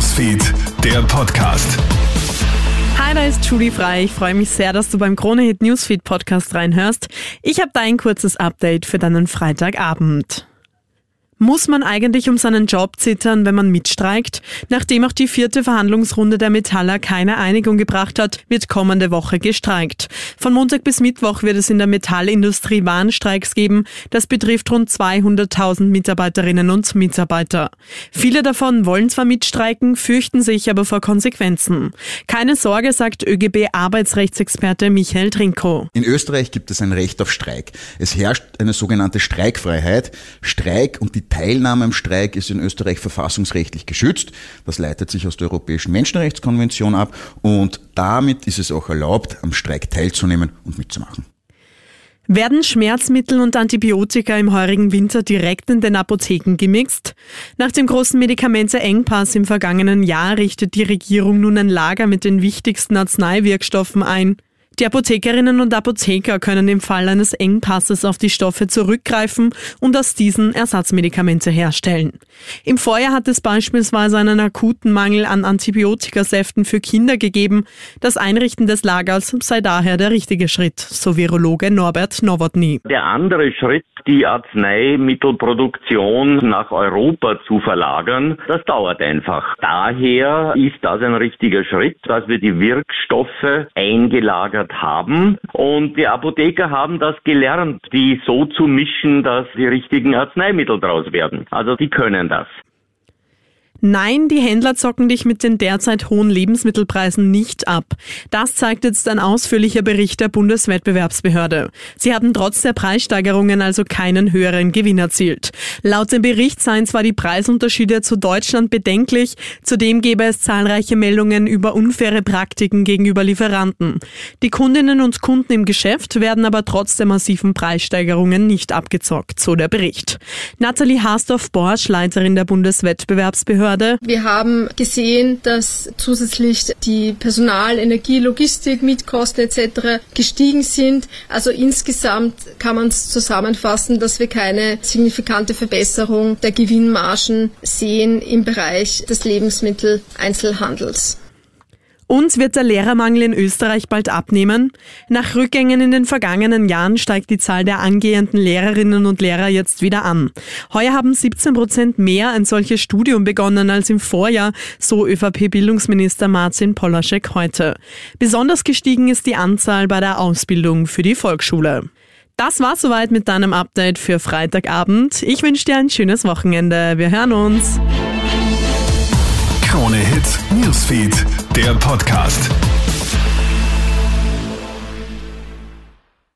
Newsfeed, der Podcast. Hi, da ist Julie Frei. Ich freue mich sehr, dass du beim Kronehit Newsfeed Podcast reinhörst. Ich habe da ein kurzes Update für deinen Freitagabend. Muss man eigentlich um seinen Job zittern, wenn man mitstreikt? Nachdem auch die vierte Verhandlungsrunde der Metaller keine Einigung gebracht hat, wird kommende Woche gestreikt. Von Montag bis Mittwoch wird es in der Metallindustrie Warnstreiks geben. Das betrifft rund 200.000 Mitarbeiterinnen und Mitarbeiter. Viele davon wollen zwar mitstreiken, fürchten sich aber vor Konsequenzen. Keine Sorge, sagt ÖGB-Arbeitsrechtsexperte Michael Trinko. In Österreich gibt es ein Recht auf Streik. Es herrscht eine sogenannte Streikfreiheit. Streik und die Teilnahme am Streik ist in Österreich verfassungsrechtlich geschützt. Das leitet sich aus der Europäischen Menschenrechtskonvention ab und damit ist es auch erlaubt, am Streik teilzunehmen und mitzumachen. Werden Schmerzmittel und Antibiotika im heurigen Winter direkt in den Apotheken gemixt? Nach dem großen Medikamenteengpass im vergangenen Jahr richtet die Regierung nun ein Lager mit den wichtigsten Arzneiwirkstoffen ein. Die Apothekerinnen und Apotheker können im Fall eines Engpasses auf die Stoffe zurückgreifen und aus diesen Ersatzmedikamente herstellen. Im Vorjahr hat es beispielsweise einen akuten Mangel an Antibiotikasäften für Kinder gegeben. Das Einrichten des Lagers sei daher der richtige Schritt, so Virologe Norbert Nowotny. Der andere Schritt, die Arzneimittelproduktion nach Europa zu verlagern, das dauert einfach. Daher ist das ein richtiger Schritt, dass wir die Wirkstoffe eingelagert haben. Und die Apotheker haben das gelernt, die so zu mischen, dass die richtigen Arzneimittel draus werden. Also die können das. Nein, die Händler zocken dich mit den derzeit hohen Lebensmittelpreisen nicht ab. Das zeigt jetzt ein ausführlicher Bericht der Bundeswettbewerbsbehörde. Sie haben trotz der Preissteigerungen also keinen höheren Gewinn erzielt. Laut dem Bericht seien zwar die Preisunterschiede zu Deutschland bedenklich, zudem gäbe es zahlreiche Meldungen über unfaire Praktiken gegenüber Lieferanten. Die Kundinnen und Kunden im Geschäft werden aber trotz der massiven Preissteigerungen nicht abgezockt, so der Bericht. Nathalie Haasdorf-Borsch, Leiterin der Bundeswettbewerbsbehörde, Behörde. Wir haben gesehen, dass zusätzlich die Personal-, Energie-, Logistik, Mietkosten etc. gestiegen sind. Also insgesamt kann man es zusammenfassen, dass wir keine signifikante Verbesserung der Gewinnmargen sehen im Bereich des Lebensmitteleinzelhandels. Uns wird der Lehrermangel in Österreich bald abnehmen. Nach Rückgängen in den vergangenen Jahren steigt die Zahl der angehenden Lehrerinnen und Lehrer jetzt wieder an. Heuer haben 17 Prozent mehr ein solches Studium begonnen als im Vorjahr, so ÖVP-Bildungsminister Martin Polaschek heute. Besonders gestiegen ist die Anzahl bei der Ausbildung für die Volksschule. Das war soweit mit deinem Update für Freitagabend. Ich wünsche dir ein schönes Wochenende. Wir hören uns. Krone Hits, Newsfeed, der Podcast.